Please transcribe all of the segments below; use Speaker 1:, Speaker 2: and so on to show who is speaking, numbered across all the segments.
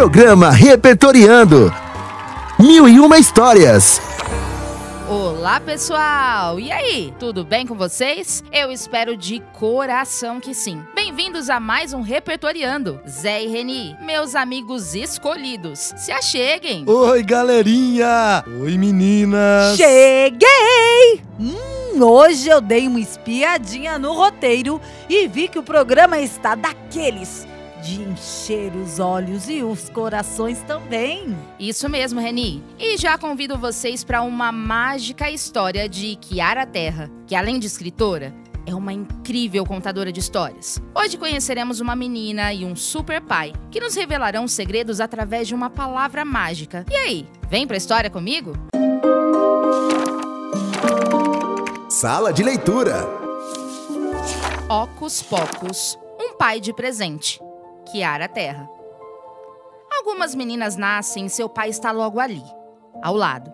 Speaker 1: Programa Repertoriando. Mil e uma histórias.
Speaker 2: Olá, pessoal! E aí, tudo bem com vocês? Eu espero de coração que sim. Bem-vindos a mais um Repertoriando. Zé e Reni, meus amigos escolhidos. Se acheguem!
Speaker 3: Oi, galerinha! Oi, meninas!
Speaker 4: Cheguei! Hum, hoje eu dei uma espiadinha no roteiro e vi que o programa está daqueles de encher os olhos e os corações também.
Speaker 2: Isso mesmo, Reni. E já convido vocês para uma mágica história de Kiara Terra, que além de escritora, é uma incrível contadora de histórias. Hoje conheceremos uma menina e um super pai que nos revelarão segredos através de uma palavra mágica. E aí, vem pra história comigo?
Speaker 1: Sala de leitura.
Speaker 2: Ocus Pocus, um pai de presente. Kiara Terra. Algumas meninas nascem e seu pai está logo ali, ao lado,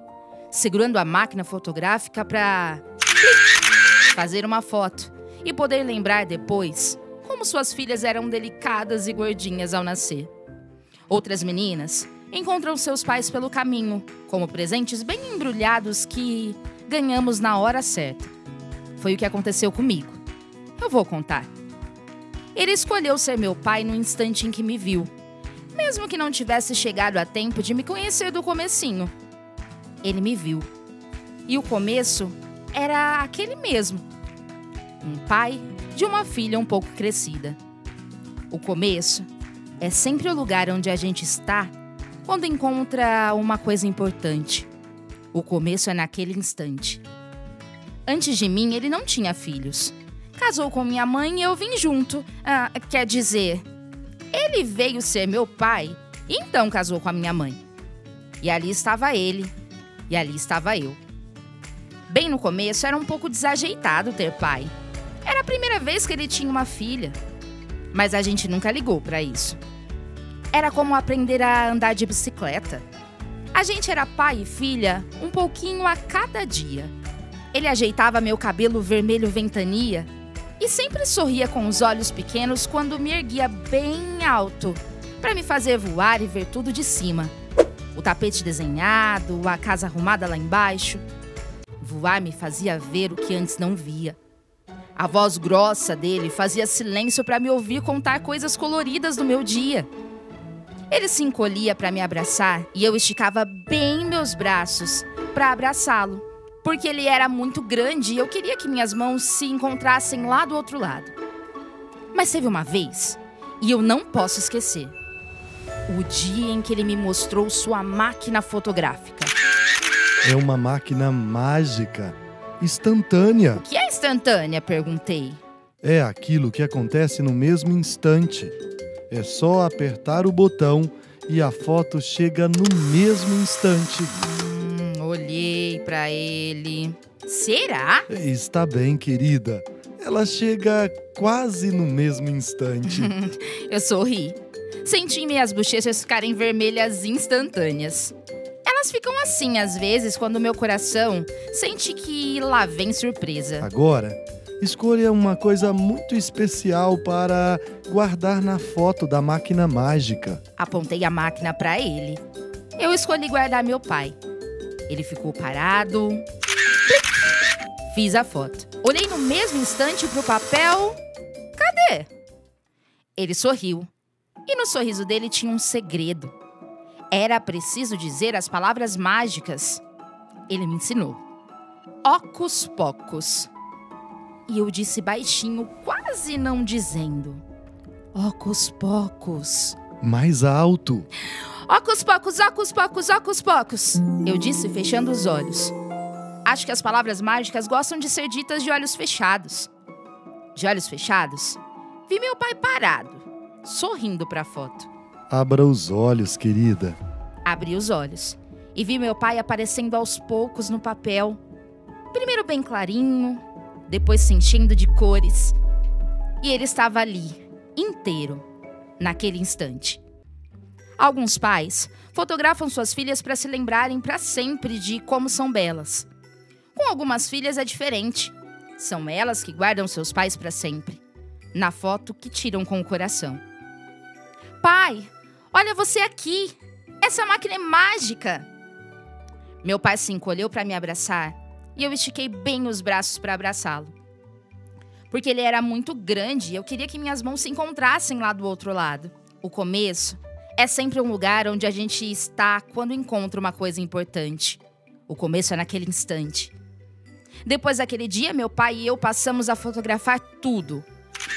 Speaker 2: segurando a máquina fotográfica para fazer uma foto e poder lembrar depois como suas filhas eram delicadas e gordinhas ao nascer. Outras meninas encontram seus pais pelo caminho, como presentes bem embrulhados que ganhamos na hora certa. Foi o que aconteceu comigo. Eu vou contar. Ele escolheu ser meu pai no instante em que me viu, mesmo que não tivesse chegado a tempo de me conhecer do comecinho. Ele me viu. E o começo era aquele mesmo. Um pai de uma filha um pouco crescida. O começo é sempre o lugar onde a gente está quando encontra uma coisa importante. O começo é naquele instante. Antes de mim, ele não tinha filhos casou com minha mãe e eu vim junto. Ah, quer dizer, ele veio ser meu pai então casou com a minha mãe. E ali estava ele, e ali estava eu. Bem no começo era um pouco desajeitado ter pai. Era a primeira vez que ele tinha uma filha. Mas a gente nunca ligou para isso. Era como aprender a andar de bicicleta. A gente era pai e filha um pouquinho a cada dia. Ele ajeitava meu cabelo vermelho ventania e sempre sorria com os olhos pequenos quando me erguia bem alto, para me fazer voar e ver tudo de cima. O tapete desenhado, a casa arrumada lá embaixo. Voar me fazia ver o que antes não via. A voz grossa dele fazia silêncio para me ouvir contar coisas coloridas do meu dia. Ele se encolhia para me abraçar e eu esticava bem meus braços para abraçá-lo porque ele era muito grande e eu queria que minhas mãos se encontrassem lá do outro lado. Mas teve uma vez, e eu não posso esquecer, o dia em que ele me mostrou sua máquina fotográfica.
Speaker 3: É uma máquina mágica, instantânea.
Speaker 2: O que é instantânea? perguntei.
Speaker 3: É aquilo que acontece no mesmo instante. É só apertar o botão e a foto chega no mesmo instante
Speaker 2: para ele. Será?
Speaker 3: Está bem, querida. Ela chega quase no mesmo instante.
Speaker 2: Eu sorri. Senti minhas bochechas ficarem vermelhas instantâneas. Elas ficam assim às vezes quando meu coração sente que lá vem surpresa.
Speaker 3: Agora, escolha uma coisa muito especial para guardar na foto da máquina mágica.
Speaker 2: Apontei a máquina para ele. Eu escolhi guardar meu pai. Ele ficou parado. Fiz a foto. Olhei no mesmo instante pro papel. Cadê? Ele sorriu. E no sorriso dele tinha um segredo. Era preciso dizer as palavras mágicas. Ele me ensinou. Ocus pocus. E eu disse baixinho, quase não dizendo. Ocus pocus.
Speaker 3: Mais alto.
Speaker 2: Ocus pocos, ocus pocos, ocus pocos. Eu disse, fechando os olhos. Acho que as palavras mágicas gostam de ser ditas de olhos fechados. De olhos fechados, vi meu pai parado, sorrindo para a foto.
Speaker 3: Abra os olhos, querida.
Speaker 2: Abri os olhos e vi meu pai aparecendo aos poucos no papel. Primeiro bem clarinho, depois se enchendo de cores. E ele estava ali, inteiro, naquele instante. Alguns pais fotografam suas filhas para se lembrarem para sempre de como são belas. Com algumas filhas é diferente. São elas que guardam seus pais para sempre. Na foto que tiram com o coração. Pai, Olha você aqui! Essa máquina é mágica! Meu pai se encolheu para me abraçar e eu estiquei bem os braços para abraçá-lo. Porque ele era muito grande e eu queria que minhas mãos se encontrassem lá do outro lado. O começo é sempre um lugar onde a gente está quando encontra uma coisa importante. O começo é naquele instante. Depois daquele dia, meu pai e eu passamos a fotografar tudo.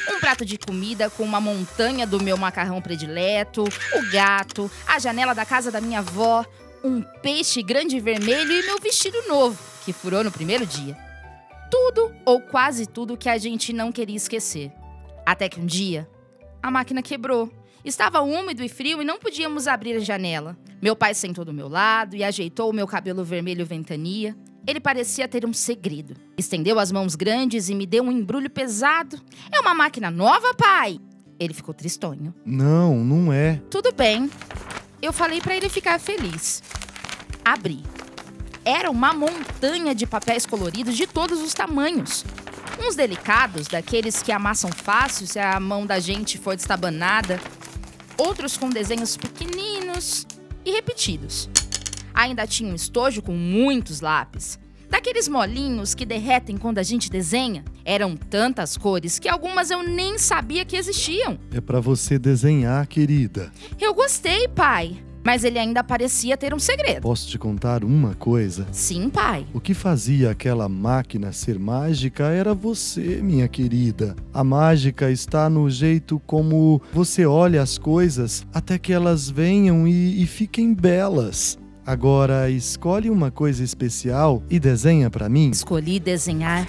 Speaker 2: Um prato de comida com uma montanha do meu macarrão predileto, o gato, a janela da casa da minha avó, um peixe grande vermelho e meu vestido novo, que furou no primeiro dia. Tudo ou quase tudo que a gente não queria esquecer. Até que um dia, a máquina quebrou. Estava úmido e frio e não podíamos abrir a janela. Meu pai sentou do meu lado e ajeitou o meu cabelo vermelho ventania. Ele parecia ter um segredo. Estendeu as mãos grandes e me deu um embrulho pesado. É uma máquina nova, pai? Ele ficou tristonho.
Speaker 3: Não, não é.
Speaker 2: Tudo bem. Eu falei para ele ficar feliz. Abri. Era uma montanha de papéis coloridos de todos os tamanhos. Uns delicados, daqueles que amassam fácil se a mão da gente for destabanada. Outros com desenhos pequeninos e repetidos. Ainda tinha um estojo com muitos lápis. Daqueles molinhos que derretem quando a gente desenha. Eram tantas cores que algumas eu nem sabia que existiam.
Speaker 3: É para você desenhar, querida.
Speaker 2: Eu gostei, pai. Mas ele ainda parecia ter um segredo.
Speaker 3: Posso te contar uma coisa?
Speaker 2: Sim, pai.
Speaker 3: O que fazia aquela máquina ser mágica era você, minha querida. A mágica está no jeito como você olha as coisas até que elas venham e, e fiquem belas. Agora, escolhe uma coisa especial e desenha para mim.
Speaker 2: Escolhi desenhar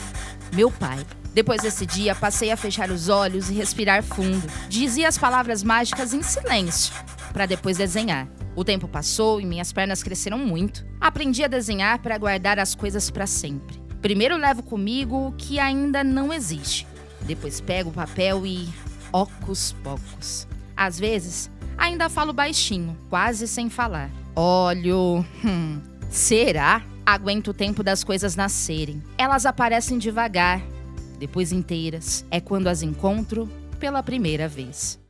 Speaker 2: meu pai. Depois desse dia, passei a fechar os olhos e respirar fundo. Dizia as palavras mágicas em silêncio, para depois desenhar. O tempo passou e minhas pernas cresceram muito. Aprendi a desenhar para guardar as coisas para sempre. Primeiro levo comigo o que ainda não existe. Depois pego o papel e. ocos pocos. Às vezes, ainda falo baixinho, quase sem falar. Olho. Hum, será? Aguento o tempo das coisas nascerem. Elas aparecem devagar, depois inteiras. É quando as encontro pela primeira vez.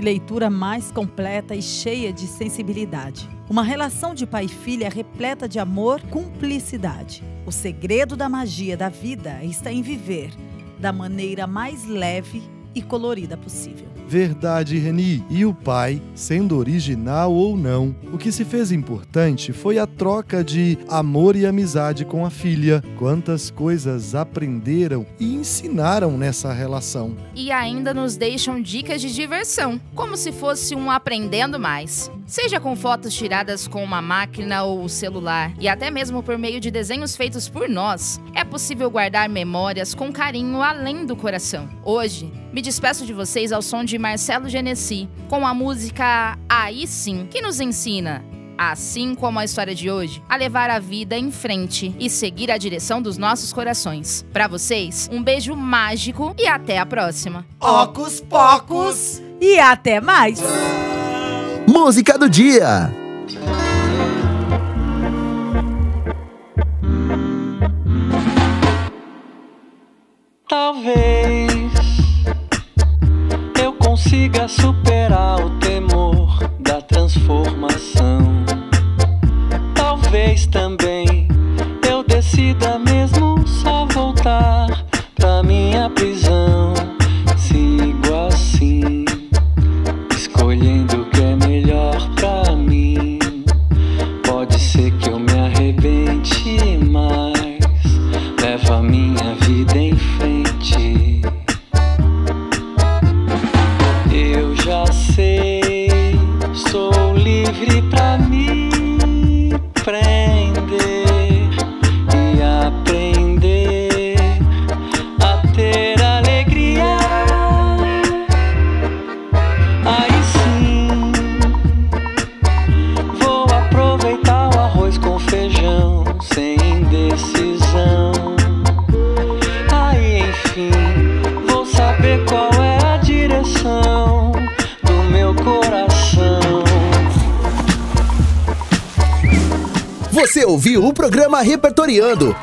Speaker 4: Que leitura mais completa e cheia de sensibilidade. Uma relação de pai e filha repleta de amor, cumplicidade. O segredo da magia da vida está em viver da maneira mais leve e colorida possível.
Speaker 3: Verdade, Reni. E o pai, sendo original ou não, o que se fez importante foi a troca de amor e amizade com a filha. Quantas coisas aprenderam e ensinaram nessa relação.
Speaker 2: E ainda nos deixam dicas de diversão, como se fosse um aprendendo mais. Seja com fotos tiradas com uma máquina ou celular, e até mesmo por meio de desenhos feitos por nós, é possível guardar memórias com carinho além do coração. Hoje, me despeço de vocês ao som de Marcelo Genesi, com a música Aí Sim, que nos ensina assim como a história de hoje, a levar a vida em frente e seguir a direção dos nossos corações. Para vocês, um beijo mágico e até a próxima.
Speaker 1: Ocos Pocos.
Speaker 4: E até mais!
Speaker 1: Música do dia.
Speaker 5: Consiga superar o temor da transformação. Talvez também
Speaker 1: Você ouviu o programa Repertoriando.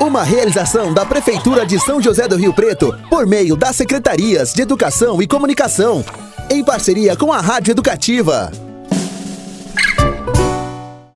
Speaker 1: Uma realização da Prefeitura de São José do Rio Preto por meio das Secretarias de Educação e Comunicação, em parceria com a Rádio Educativa.